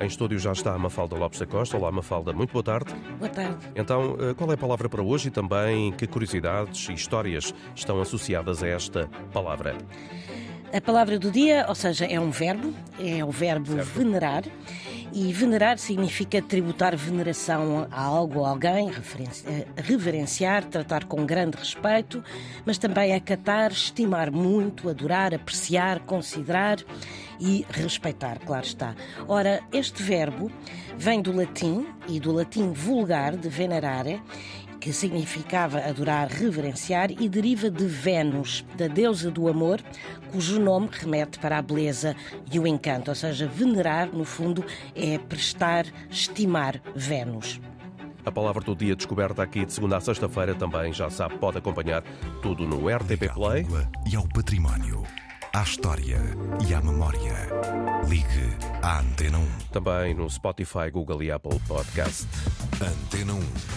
Em estúdio já está a Mafalda Lopes da Costa. Olá, Mafalda, muito boa tarde. Boa tarde. Então, eh, qual é a palavra para hoje e também que curiosidades e histórias estão associadas a esta palavra? A palavra do dia, ou seja, é um verbo, é o verbo Certo. venerar. E venerar significa tributar veneração a algo ou alguém, eh, reverenciar, tratar com grande respeito, mas também acatar, estimar muito, adorar, apreciar, considerar e respeitar, claro está. Ora, este verbo vem do latim e do latim vulgar de venerare, que significava adorar, reverenciar, e deriva de Vênus, da deusa do amor, cujo nome remete para a beleza e o encanto, ou seja, venerar, no fundo, é prestar, estimar Vênus. A palavra do dia descoberta aqui de segunda a sexta-feira também, já sabe, pode acompanhar tudo no RTP Play. e ao património, à história e à memória. Ligue à Antena 1. Também no Spotify, Google e Apple Podcast. Antena 1.